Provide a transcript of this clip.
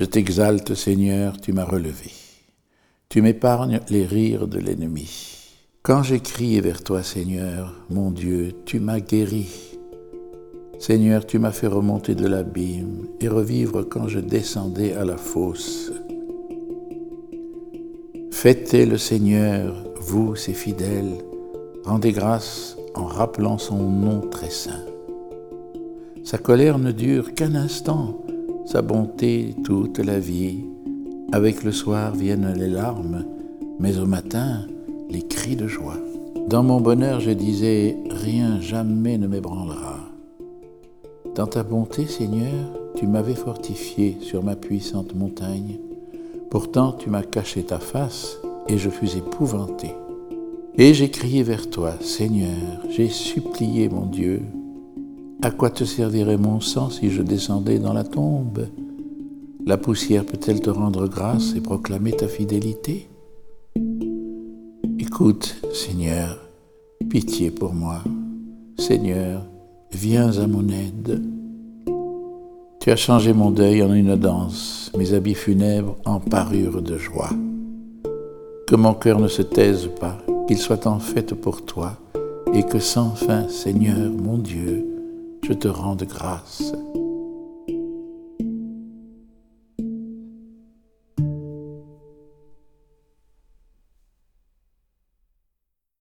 Je t'exalte, Seigneur, tu m'as relevé. Tu m'épargnes les rires de l'ennemi. Quand j'ai crié vers toi, Seigneur, mon Dieu, tu m'as guéri. Seigneur, tu m'as fait remonter de l'abîme et revivre quand je descendais à la fosse. Fêtez le Seigneur, vous, ses fidèles, rendez grâce en rappelant son nom très saint. Sa colère ne dure qu'un instant, sa bonté toute la vie. Avec le soir viennent les larmes, mais au matin, les cris de joie. Dans mon bonheur, je disais, rien jamais ne m'ébranlera. Dans ta bonté, Seigneur, tu m'avais fortifié sur ma puissante montagne. Pourtant, tu m'as caché ta face et je fus épouvanté. Et j'ai crié vers toi, Seigneur, j'ai supplié mon Dieu. À quoi te servirait mon sang si je descendais dans la tombe? La poussière peut-elle te rendre grâce et proclamer ta fidélité? Écoute, Seigneur, pitié pour moi. Seigneur, viens à mon aide. Tu as changé mon deuil en une danse, mes habits funèbres en parure de joie. Que mon cœur ne se taise pas, qu'il soit en fête pour toi, et que sans fin, Seigneur mon Dieu, je te rende grâce.